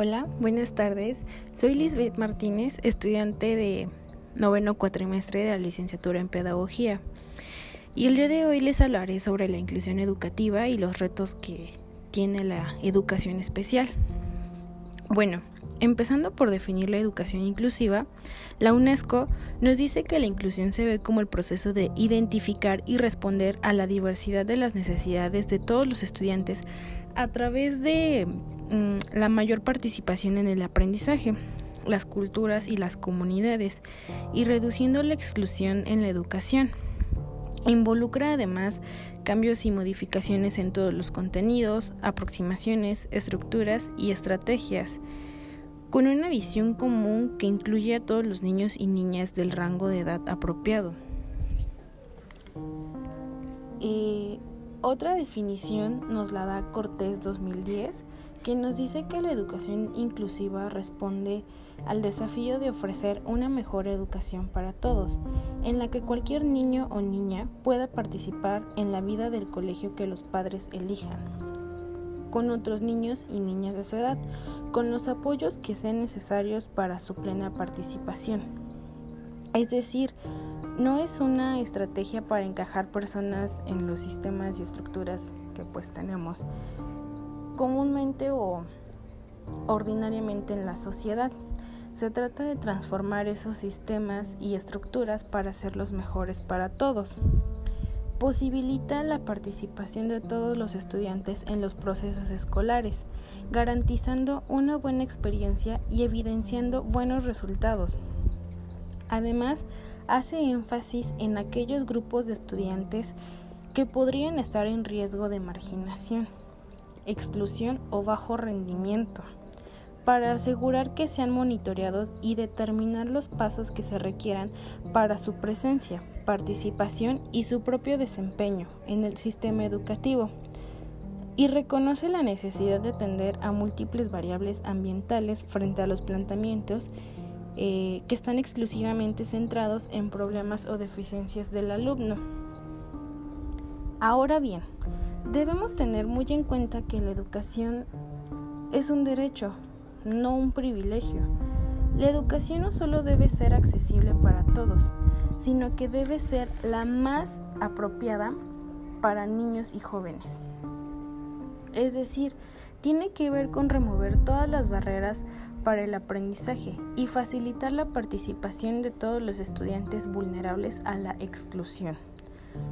Hola, buenas tardes. Soy Lisbeth Martínez, estudiante de noveno cuatrimestre de la licenciatura en Pedagogía. Y el día de hoy les hablaré sobre la inclusión educativa y los retos que tiene la educación especial. Bueno, empezando por definir la educación inclusiva, la UNESCO nos dice que la inclusión se ve como el proceso de identificar y responder a la diversidad de las necesidades de todos los estudiantes a través de la mayor participación en el aprendizaje, las culturas y las comunidades, y reduciendo la exclusión en la educación. Involucra además cambios y modificaciones en todos los contenidos, aproximaciones, estructuras y estrategias, con una visión común que incluye a todos los niños y niñas del rango de edad apropiado. Otra definición nos la da Cortés 2010 que nos dice que la educación inclusiva responde al desafío de ofrecer una mejor educación para todos, en la que cualquier niño o niña pueda participar en la vida del colegio que los padres elijan, con otros niños y niñas de su edad, con los apoyos que sean necesarios para su plena participación. Es decir, no es una estrategia para encajar personas en los sistemas y estructuras que pues tenemos, comúnmente o ordinariamente en la sociedad. Se trata de transformar esos sistemas y estructuras para hacerlos mejores para todos. Posibilita la participación de todos los estudiantes en los procesos escolares, garantizando una buena experiencia y evidenciando buenos resultados. Además, hace énfasis en aquellos grupos de estudiantes que podrían estar en riesgo de marginación exclusión o bajo rendimiento, para asegurar que sean monitoreados y determinar los pasos que se requieran para su presencia, participación y su propio desempeño en el sistema educativo. Y reconoce la necesidad de atender a múltiples variables ambientales frente a los planteamientos eh, que están exclusivamente centrados en problemas o deficiencias del alumno. Ahora bien, Debemos tener muy en cuenta que la educación es un derecho, no un privilegio. La educación no solo debe ser accesible para todos, sino que debe ser la más apropiada para niños y jóvenes. Es decir, tiene que ver con remover todas las barreras para el aprendizaje y facilitar la participación de todos los estudiantes vulnerables a la exclusión.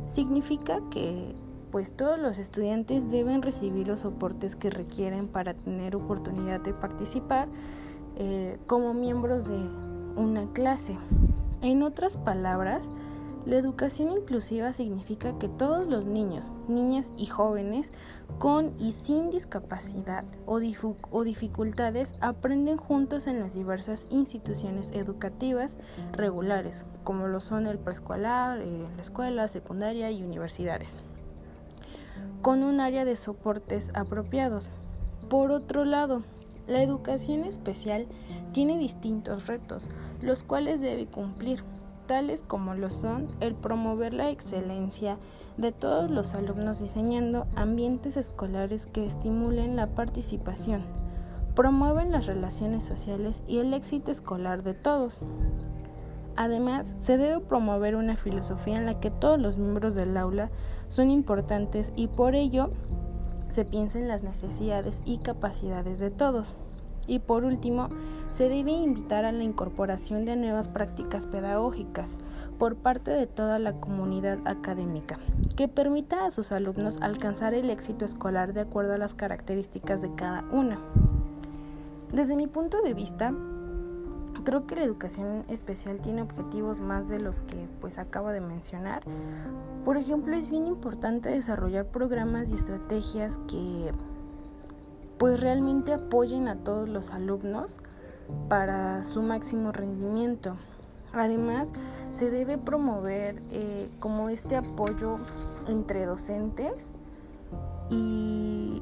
Significa que pues todos los estudiantes deben recibir los soportes que requieren para tener oportunidad de participar eh, como miembros de una clase. En otras palabras, la educación inclusiva significa que todos los niños, niñas y jóvenes con y sin discapacidad o, dificultades aprenden juntos en las diversas instituciones educativas regulares, como lo son el preescolar, eh, la escuela, secundaria y universidades con un área de soportes apropiados. Por otro lado, la educación especial tiene distintos retos, los cuales debe cumplir, tales como lo son el promover la excelencia de todos los alumnos diseñando ambientes escolares que estimulen la participación, promueven las relaciones sociales y el éxito escolar de todos. Además, se debe promover una filosofía en la que todos los miembros del aula son importantes y por ello se piensa en las necesidades y capacidades de todos. Y por último, se debe invitar a la incorporación de nuevas prácticas pedagógicas por parte de toda la comunidad académica, que permita a sus alumnos alcanzar el éxito escolar de acuerdo a las características de cada una. Desde mi punto de vista, Creo que la educación especial tiene objetivos más de los que pues acabo de mencionar. Por ejemplo, es bien importante desarrollar programas y estrategias que pues realmente apoyen a todos los alumnos para su máximo rendimiento. Además, se debe promover eh, como este apoyo entre docentes y,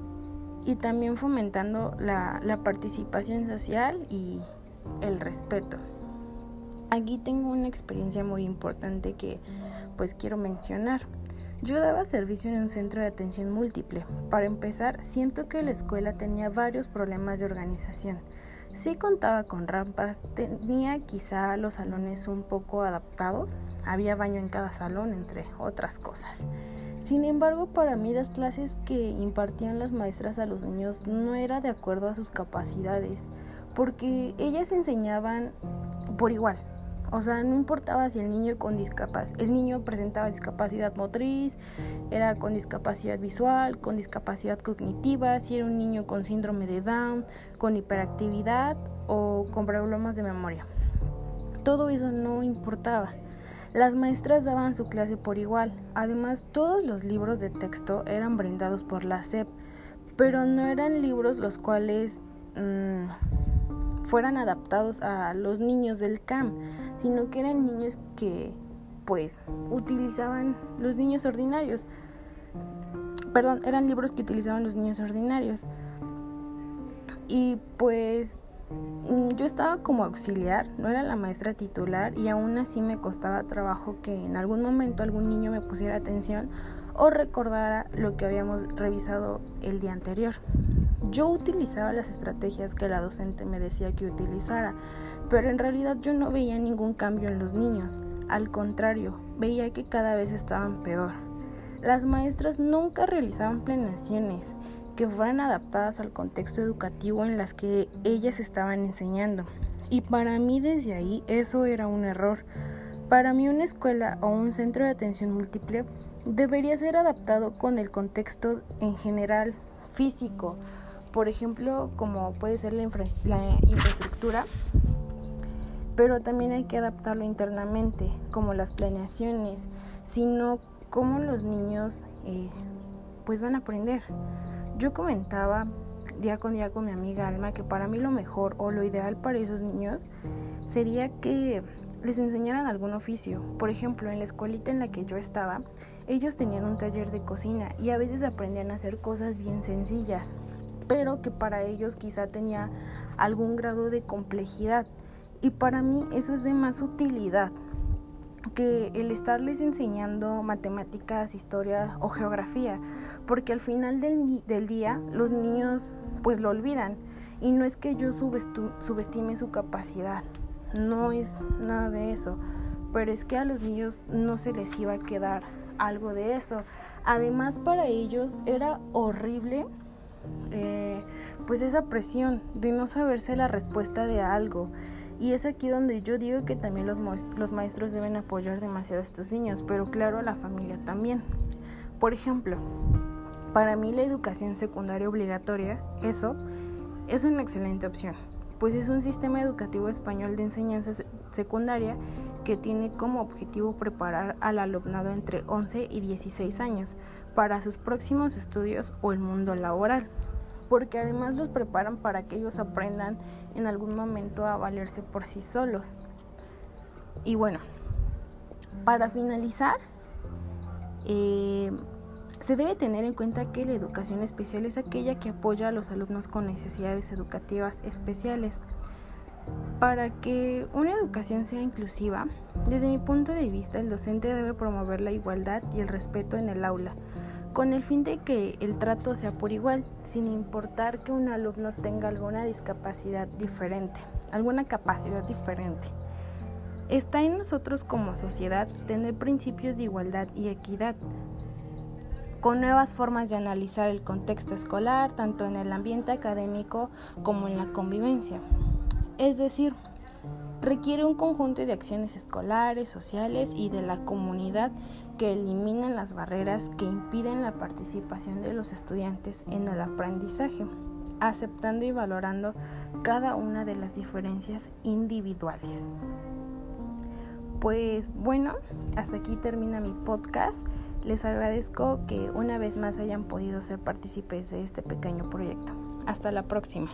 también fomentando la, la participación social y, el respeto. Aquí tengo una experiencia muy importante que pues quiero mencionar. Yo daba servicio en un centro de atención múltiple. Para empezar, siento que la escuela tenía varios problemas de organización. Sí contaba con rampas, tenía quizá los salones un poco adaptados, había baño en cada salón, entre otras cosas. Sin embargo, para mí las clases que impartían las maestras a los niños no era de acuerdo a sus capacidades, porque ellas enseñaban por igual. O sea, no importaba si el niño con discapacidad, el niño presentaba discapacidad motriz, era con discapacidad visual, con discapacidad cognitiva, si era un niño con síndrome de Down, con hiperactividad o con problemas de memoria. Todo eso no importaba. Las maestras daban su clase por igual. Además, todos los libros de texto eran brindados por la SEP, pero no eran libros los cuales mm, fueran adaptados a los niños del CAM, sino que eran niños que pues utilizaban los niños ordinarios. Perdón, eran libros que utilizaban los niños ordinarios. Y pues Mm, yo estaba como auxiliar, no era la maestra titular y aún así me costaba trabajo que en algún momento algún niño me pusiera atención o recordara lo que habíamos revisado el día anterior. Yo utilizaba las estrategias que la docente me decía que utilizara, pero en realidad yo no veía ningún cambio en los niños. Al contrario, veía que cada vez estaban peor. Las maestras nunca realizaban planeaciones que fueran adaptadas al contexto educativo en las que ellas estaban enseñando. Y para mí desde ahí eso era un error. Para mí una escuela o un centro de atención múltiple debería ser adaptado con el contexto en general físico. Por ejemplo, como puede ser la, infraestructura, pero también hay que adaptarlo internamente, como las planeaciones, sino cómo los niños eh, pues van a aprender. Yo comentaba día con día con mi amiga Alma que para mí lo mejor o lo ideal para esos niños sería que les enseñaran algún oficio. Por ejemplo, en la escuelita en la que yo estaba, ellos tenían un taller de cocina y a veces aprendían a hacer cosas bien sencillas, pero que para ellos quizá tenía algún grado de complejidad. Y para mí eso es de más utilidad que el estarles enseñando matemáticas, historia o geografía, porque al final del, del día los niños pues lo olvidan y no es que yo subestime su capacidad, no es nada de eso, pero es que a los niños no se les iba a quedar algo de eso. Además para ellos era horrible eh, pues esa presión de no saberse la respuesta de algo. Y es aquí donde yo digo que también los, los maestros deben apoyar demasiado a estos niños, pero claro a la familia también. Por ejemplo, para mí la educación secundaria obligatoria, eso, es una excelente opción, pues es un sistema educativo español de enseñanza secundaria que tiene como objetivo preparar al alumnado entre 11 y 16 años para sus próximos estudios o el mundo laboral, porque además los preparan para que ellos aprendan en algún momento a valerse por sí solos. Y bueno, para finalizar, eh, se debe tener en cuenta que la educación especial es aquella que apoya a los alumnos con necesidades educativas especiales. Para que una educación sea inclusiva, desde mi punto de vista, el docente debe promover la igualdad y el respeto en el aula, con el fin de que el trato sea por igual, sin importar que un alumno tenga alguna discapacidad diferente, alguna capacidad diferente. Está en nosotros como sociedad tener principios de igualdad y equidad, con nuevas formas de analizar el contexto escolar, tanto en el ambiente académico como en la convivencia. Es decir, requiere un conjunto de acciones escolares, sociales y de la comunidad que eliminen las barreras que impiden la participación de los estudiantes en el aprendizaje, aceptando y valorando cada una de las diferencias individuales. Pues bueno, hasta aquí termina mi podcast. Les agradezco que una vez más hayan podido ser partícipes de este pequeño proyecto. Hasta la próxima.